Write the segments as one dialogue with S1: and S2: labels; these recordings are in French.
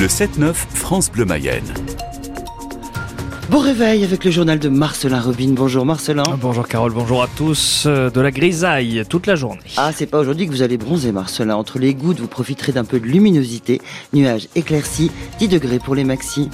S1: Le 7-9 France Bleu Mayenne.
S2: Bon réveil avec le journal de Marcelin Robin. Bonjour Marcelin.
S3: Bonjour Carole, bonjour à tous. Euh, De la grisaille toute la journée.
S2: Ah, c'est pas aujourd'hui que vous allez bronzer Marcelin. Entre les gouttes, vous profiterez d'un peu de luminosité. Nuages éclaircis, 10 degrés pour les maxis.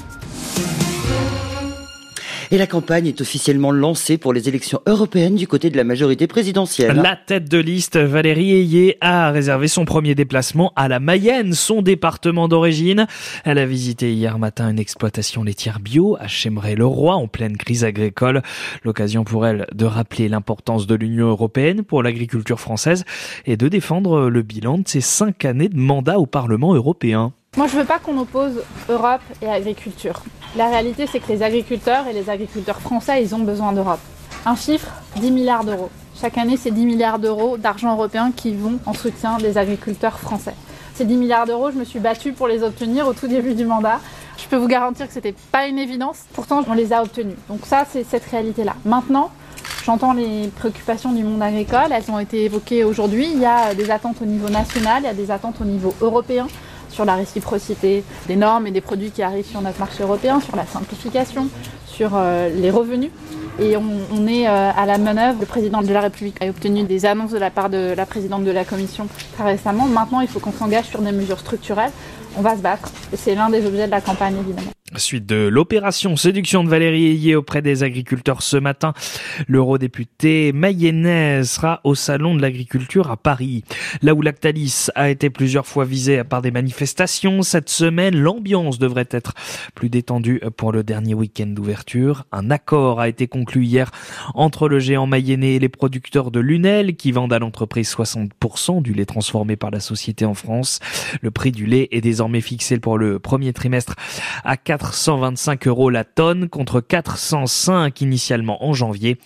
S2: Et la campagne est officiellement lancée pour les élections européennes du côté de la majorité présidentielle.
S3: La tête de liste, Valérie Ayé, a réservé son premier déplacement à la Mayenne, son département d'origine. Elle a visité hier matin une exploitation laitière bio à Chemeray-le-Roi en pleine crise agricole. L'occasion pour elle de rappeler l'importance de l'Union européenne pour l'agriculture française et de défendre le bilan de ses cinq années de mandat au Parlement européen.
S4: Moi, je veux pas qu'on oppose Europe et agriculture. La réalité, c'est que les agriculteurs et les agriculteurs français, ils ont besoin d'Europe. Un chiffre, 10 milliards d'euros. Chaque année, c'est 10 milliards d'euros d'argent européen qui vont en soutien des agriculteurs français. Ces 10 milliards d'euros, je me suis battue pour les obtenir au tout début du mandat. Je peux vous garantir que c'était pas une évidence. Pourtant, on les a obtenus. Donc ça, c'est cette réalité-là. Maintenant, J'entends les préoccupations du monde agricole, elles ont été évoquées aujourd'hui. Il y a des attentes au niveau national, il y a des attentes au niveau européen sur la réciprocité des normes et des produits qui arrivent sur notre marché européen, sur la simplification, sur euh, les revenus. Et on, est euh, à la manœuvre. Le président de la République a obtenu des annonces de la part de la présidente de la Commission très récemment. Maintenant, il faut qu'on s'engage sur des mesures structurelles. On va se battre. C'est l'un des objets de la campagne, évidemment.
S3: Suite de l'opération séduction de Valérie Ayé auprès des agriculteurs ce matin, l'eurodéputé mayennais sera au salon de l'agriculture à Paris. Là où Lactalis a été plusieurs fois visé par des manifestations, cette semaine, l'ambiance devrait être plus détendue pour le dernier week-end d'ouverture. Un accord a été conclu hier entre le géant mayennais et les producteurs de Lunel qui vendent à l'entreprise 60% du lait transformé par la société en France. Le prix du lait est désormais fixé pour le premier trimestre à 425 euros la tonne contre 405 initialement en janvier.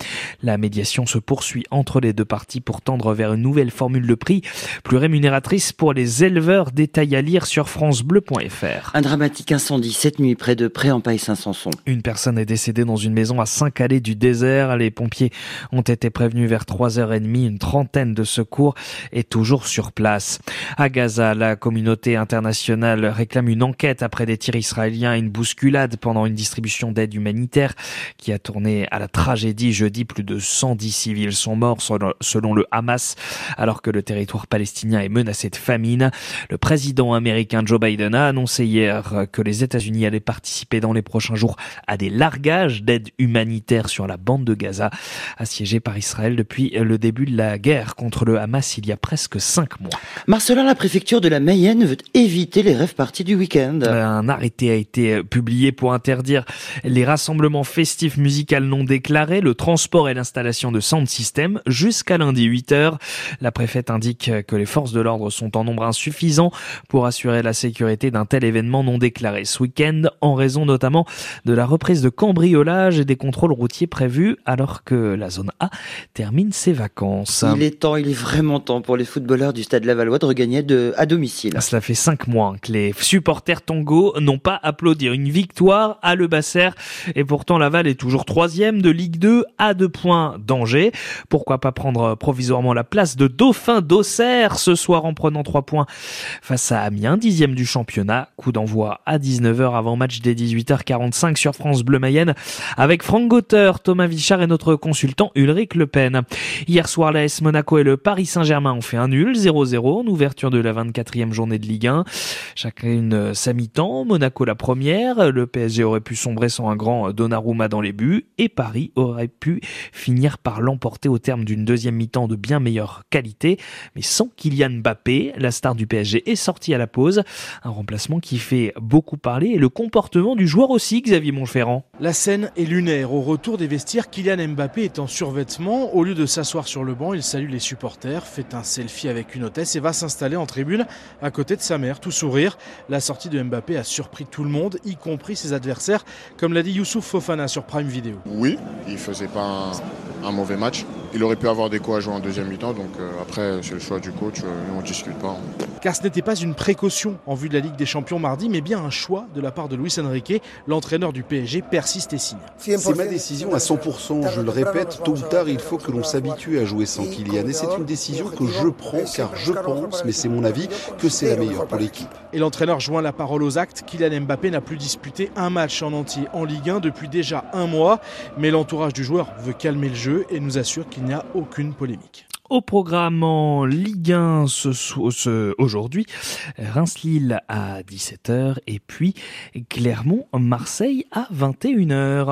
S3: La médiation se poursuit entre les deux parties pour tendre vers une nouvelle formule de prix plus rémunératrice pour les éleveurs. Détail à lire sur francebleu.fr.
S2: Un dramatique incendie cette nuit près de Pré-en-Paille-Saint-Sanson.
S3: Une personne est décédée dans une maison à 5 allées du désert. Les pompiers ont été prévenus vers 3h30. Une trentaine de secours est toujours sur place. À Gaza, la communauté internationale réclame une enquête après des tirs israéliens et une bousculade pendant une distribution d'aide humanitaire qui a tourné à la tragédie jeudi. Plus de 110 civils sont morts selon le Hamas alors que le territoire palestinien est menacé de famine. Le président américain Joe Biden a annoncé hier que les États-Unis allaient participer dans les prochains jours à des largages d'aide humanitaire sur la bande de Gaza, assiégée par Israël depuis le début de la guerre contre le Hamas il y a presque cinq mois.
S2: Marcelin, la préfecture de la Mayenne veut éviter les rêves parties du week-end.
S3: Un arrêté a été publié pour interdire les rassemblements festifs musicaux non déclarés, le transport et l'installation de sound system jusqu'à lundi 8 heures. La préfète indique que les forces de l'ordre sont en nombre insuffisant pour assurer la sécurité d'un tel événement non déclaré ce week-end, en raison notamment de la reprise de cambriolage et des contrôles routiers prévus alors que la zone A termine ses vacances.
S2: Il est temps, il est vraiment temps pour les footballeurs du Stade Lavallois de regagner de, à domicile.
S3: Cela fait cinq mois les supporters Tango n'ont pas applaudi une victoire à Le Basser et pourtant Laval est toujours troisième de Ligue 2 à deux points d'Angers. Pourquoi pas prendre provisoirement la place de Dauphin d'Auxerre ce soir en prenant trois points face à Amiens, dixième du championnat. Coup d'envoi à 19h avant match des 18h45 sur France Bleu Mayenne avec Franck Gauter, Thomas Vichard et notre consultant Ulrich Le Pen. Hier soir, l'AS Monaco et le Paris Saint-Germain ont fait un nul, 0-0 en ouverture de la 24e journée de Ligue 1. Chacune sa mi-temps, Monaco la première, le PSG aurait pu sombrer sans un grand Donnarumma dans les buts et Paris aurait pu finir par l'emporter au terme d'une deuxième mi-temps de bien meilleure qualité, mais sans Kylian Mbappé, la star du PSG est sortie à la pause, un remplacement qui fait beaucoup parler et le comportement du joueur aussi, Xavier Montferrand.
S5: La scène est lunaire. Au retour des vestiaires, Kylian Mbappé est en survêtement. Au lieu de s'asseoir sur le banc, il salue les supporters, fait un selfie avec une hôtesse et va s'installer en tribune à côté de sa mère, tout sourire. La sortie de Mbappé a surpris tout le monde, y compris ses adversaires, comme l'a dit Youssouf Fofana sur Prime Video.
S6: Oui, il faisait pas un, un mauvais match. Il aurait pu avoir des coups à jouer en deuxième mi-temps. Donc après, c'est le choix du coach. nous, on discute pas.
S5: Car ce n'était pas une précaution en vue de la Ligue des Champions mardi, mais bien un choix de la part de Luis Enrique. L'entraîneur du PSG persiste et signe.
S7: C'est ma décision à 100%. Je le répète, tôt ou tard, il faut que l'on s'habitue à jouer sans Kylian. Et c'est une décision que je prends car je pense, mais c'est mon avis, que c'est la meilleure pour l'équipe.
S5: Et l'entraîneur joint la parole aux actes. Kylian Mbappé n'a plus disputé un match en entier en Ligue 1 depuis déjà un mois. Mais l'entourage du joueur veut calmer le jeu et nous assure qu'il n'y a aucune polémique.
S3: Au programme en Ligue 1 ce, ce, aujourd'hui, Reims-Lille à 17h et puis Clermont-Marseille à 21h.